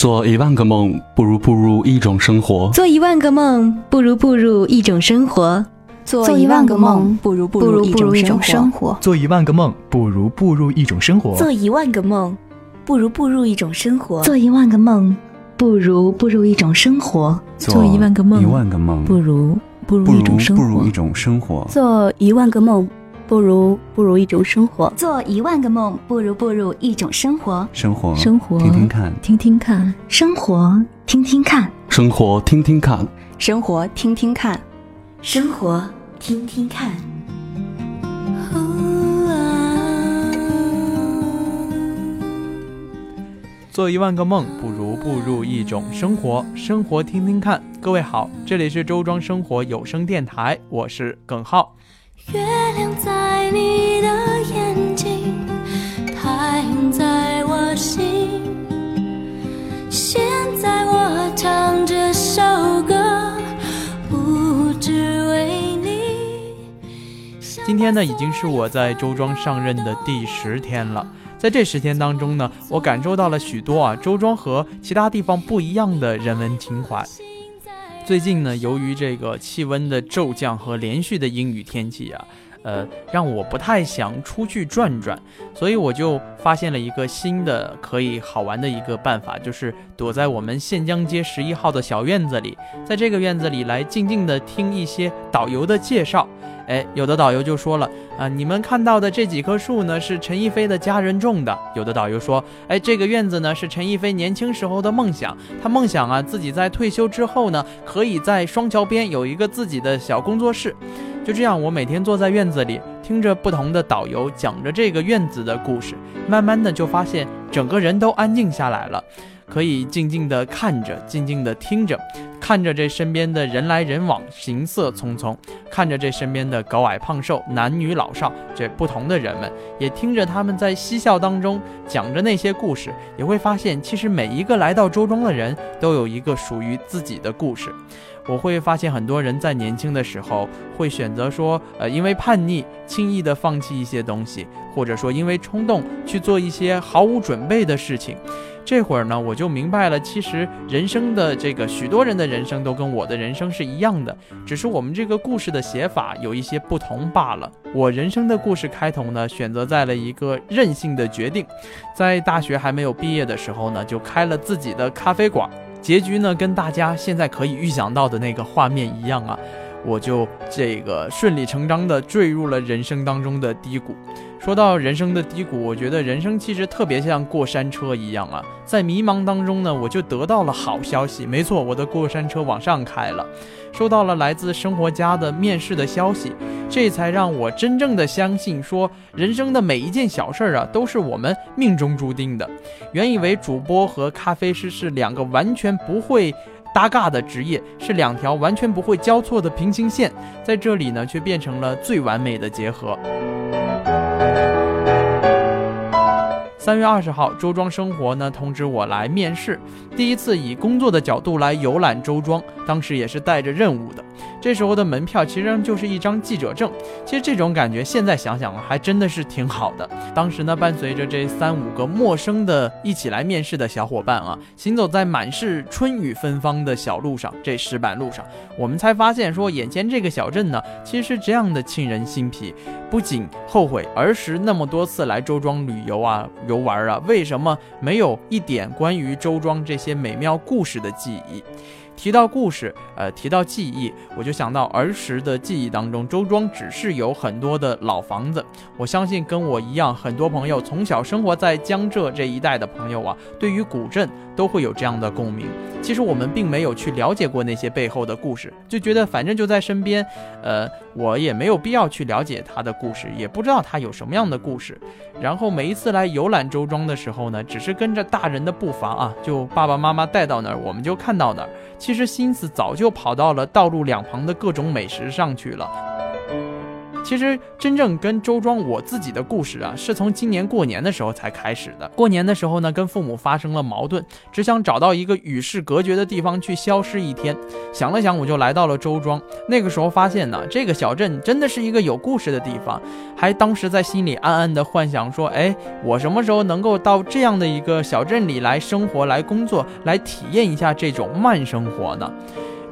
做一万个梦，不如步入一种生活。做一万个梦，不如步入一种生活。做一万个梦，不如步入一种生活。做一万个梦，不如步入一种生活。做一万个梦，不如步入一种生活。做一万个梦，不如步入一种生活。做一万个梦，一万个梦，不如步入一种生活。步入一种生活。做一万个梦。不如不如一种生活，做一万个梦；不如步入一种生活，生活，生活，听听看，听听看，生活，听听看，生活，听听看，生活，听听看，生活，听听看。做一万个梦，不如步入一种生活，生活，听听看。各位好，这里是周庄生活有声电台，我是耿浩。月亮在你的眼睛，太阳在我心。今天呢，已经是我在周庄上任的第十天了。在这十天当中呢，我感受到了许多啊，周庄和其他地方不一样的人文情怀。最近呢，由于这个气温的骤降和连续的阴雨天气啊，呃，让我不太想出去转转，所以我就发现了一个新的可以好玩的一个办法，就是躲在我们县江街十一号的小院子里，在这个院子里来静静的听一些导游的介绍。哎，有的导游就说了啊，你们看到的这几棵树呢，是陈逸飞的家人种的。有的导游说，哎，这个院子呢，是陈逸飞年轻时候的梦想。他梦想啊，自己在退休之后呢，可以在双桥边有一个自己的小工作室。就这样，我每天坐在院子里，听着不同的导游讲着这个院子的故事，慢慢的就发现整个人都安静下来了。可以静静地看着，静静地听着，看着这身边的人来人往，行色匆匆；看着这身边的高矮胖瘦、男女老少，这不同的人们，也听着他们在嬉笑当中讲着那些故事，也会发现，其实每一个来到周庄的人都有一个属于自己的故事。我会发现，很多人在年轻的时候会选择说，呃，因为叛逆，轻易的放弃一些东西，或者说因为冲动去做一些毫无准备的事情。这会儿呢，我就明白了，其实人生的这个许多人的人生都跟我的人生是一样的，只是我们这个故事的写法有一些不同罢了。我人生的故事开头呢，选择在了一个任性的决定，在大学还没有毕业的时候呢，就开了自己的咖啡馆。结局呢，跟大家现在可以预想到的那个画面一样啊，我就这个顺理成章的坠入了人生当中的低谷。说到人生的低谷，我觉得人生其实特别像过山车一样啊，在迷茫当中呢，我就得到了好消息。没错，我的过山车往上开了，收到了来自生活家的面试的消息，这才让我真正的相信，说人生的每一件小事儿啊，都是我们命中注定的。原以为主播和咖啡师是两个完全不会搭嘎的职业，是两条完全不会交错的平行线，在这里呢，却变成了最完美的结合。三月二十号，周庄生活呢通知我来面试，第一次以工作的角度来游览周庄，当时也是带着任务的。这时候的门票其实就是一张记者证，其实这种感觉现在想想还真的是挺好的。当时呢，伴随着这三五个陌生的一起来面试的小伙伴啊，行走在满是春雨芬芳的小路上，这石板路上，我们才发现说，眼前这个小镇呢，其实是这样的沁人心脾。不仅后悔儿时那么多次来周庄旅游啊、游玩啊，为什么没有一点关于周庄这些美妙故事的记忆？提到故事，呃，提到记忆，我就想到儿时的记忆当中，周庄只是有很多的老房子。我相信跟我一样，很多朋友从小生活在江浙这一带的朋友啊，对于古镇都会有这样的共鸣。其实我们并没有去了解过那些背后的故事，就觉得反正就在身边，呃，我也没有必要去了解他的故事，也不知道他有什么样的故事。然后每一次来游览周庄的时候呢，只是跟着大人的步伐啊，就爸爸妈妈带到哪儿，我们就看到哪儿。其实心思早就跑到了道路两旁的各种美食上去了。其实真正跟周庄我自己的故事啊，是从今年过年的时候才开始的。过年的时候呢，跟父母发生了矛盾，只想找到一个与世隔绝的地方去消失一天。想了想，我就来到了周庄。那个时候发现呢，这个小镇真的是一个有故事的地方，还当时在心里暗暗的幻想说，哎，我什么时候能够到这样的一个小镇里来生活、来工作、来体验一下这种慢生活呢？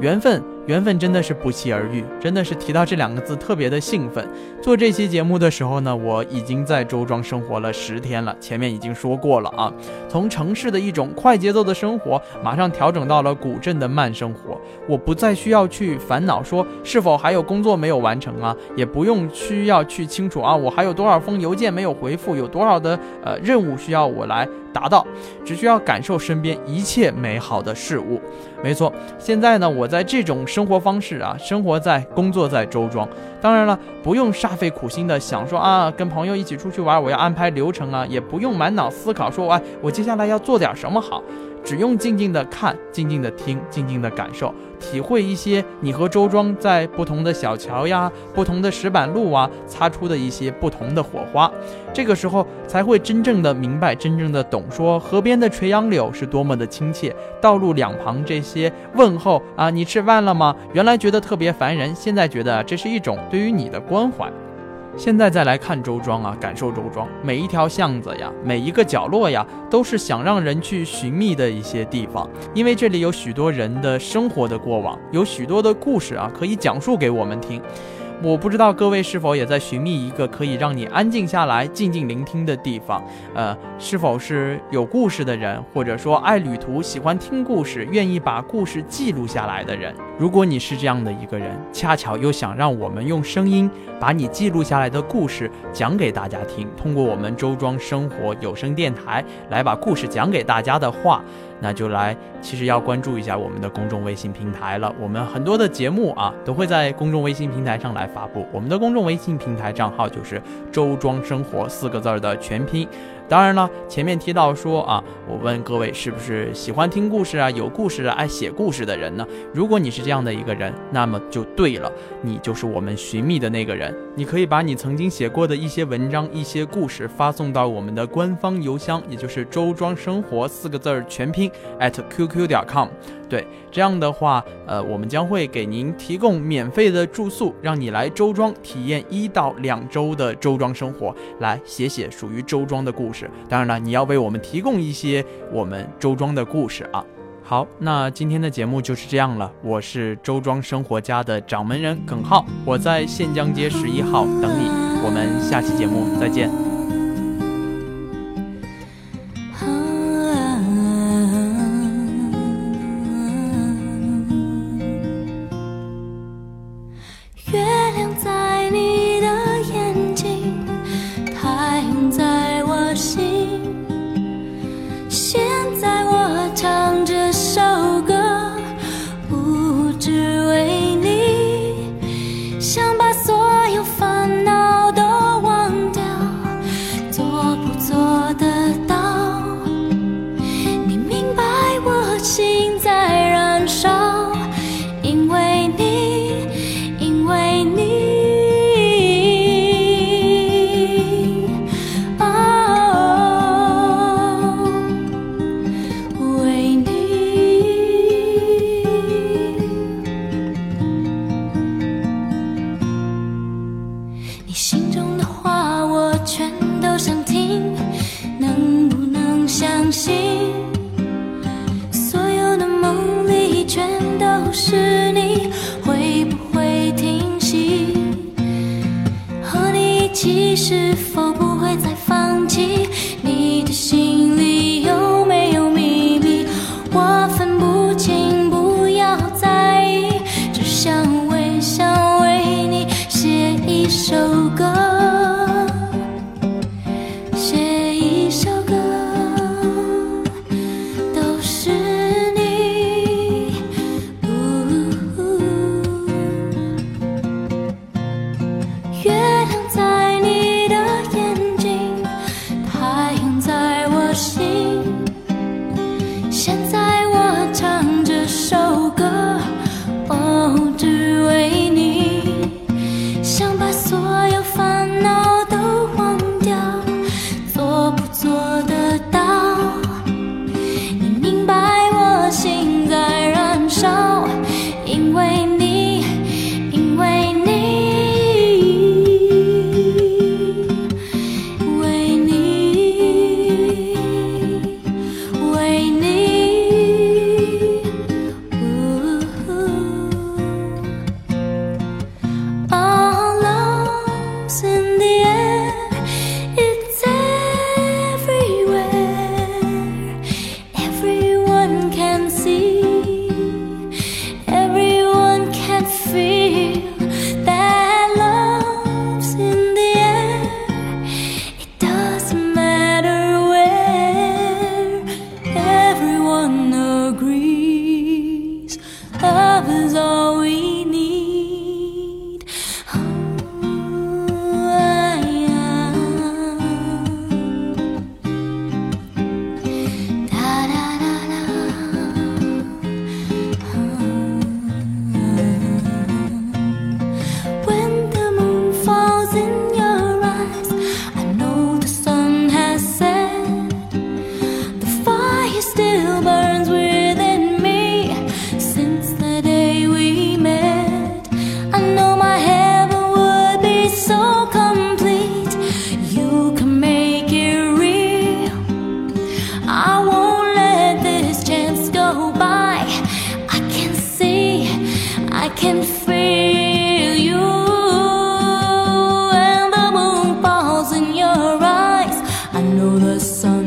缘分。缘分真的是不期而遇，真的是提到这两个字特别的兴奋。做这期节目的时候呢，我已经在周庄生活了十天了，前面已经说过了啊。从城市的一种快节奏的生活，马上调整到了古镇的慢生活。我不再需要去烦恼说是否还有工作没有完成啊，也不用需要去清楚啊，我还有多少封邮件没有回复，有多少的呃任务需要我来达到，只需要感受身边一切美好的事物。没错，现在呢，我在这种。生活方式啊，生活在工作在周庄，当然了，不用煞费苦心的想说啊，跟朋友一起出去玩，我要安排流程啊，也不用满脑思考说，哎，我接下来要做点什么好。只用静静的看，静静的听，静静的感受，体会一些你和周庄在不同的小桥呀、不同的石板路啊擦出的一些不同的火花。这个时候才会真正的明白，真正的懂，说河边的垂杨柳是多么的亲切，道路两旁这些问候啊，你吃饭了吗？原来觉得特别烦人，现在觉得这是一种对于你的关怀。现在再来看周庄啊，感受周庄每一条巷子呀，每一个角落呀，都是想让人去寻觅的一些地方，因为这里有许多人的生活的过往，有许多的故事啊，可以讲述给我们听。我不知道各位是否也在寻觅一个可以让你安静下来、静静聆听的地方？呃，是否是有故事的人，或者说爱旅途、喜欢听故事、愿意把故事记录下来的人？如果你是这样的一个人，恰巧又想让我们用声音把你记录下来的故事讲给大家听，通过我们周庄生活有声电台来把故事讲给大家的话。那就来，其实要关注一下我们的公众微信平台了。我们很多的节目啊，都会在公众微信平台上来发布。我们的公众微信平台账号就是“周庄生活”四个字儿的全拼。当然了，前面提到说啊，我问各位是不是喜欢听故事啊、有故事、爱写故事的人呢？如果你是这样的一个人，那么就对了，你就是我们寻觅的那个人。你可以把你曾经写过的一些文章、一些故事发送到我们的官方邮箱，也就是“周庄生活”四个字儿全拼 at qq 点 com。对，这样的话，呃，我们将会给您提供免费的住宿，让你来周庄体验一到两周的周庄生活，来写写属于周庄的故事。当然了，你要为我们提供一些我们周庄的故事啊。好，那今天的节目就是这样了。我是周庄生活家的掌门人耿浩，我在县江街十一号等你。我们下期节目再见。你心中的话我全都想听能不能相信？所有的梦里全都是你会不会停息？和你一起是否不会再放弃？the sun.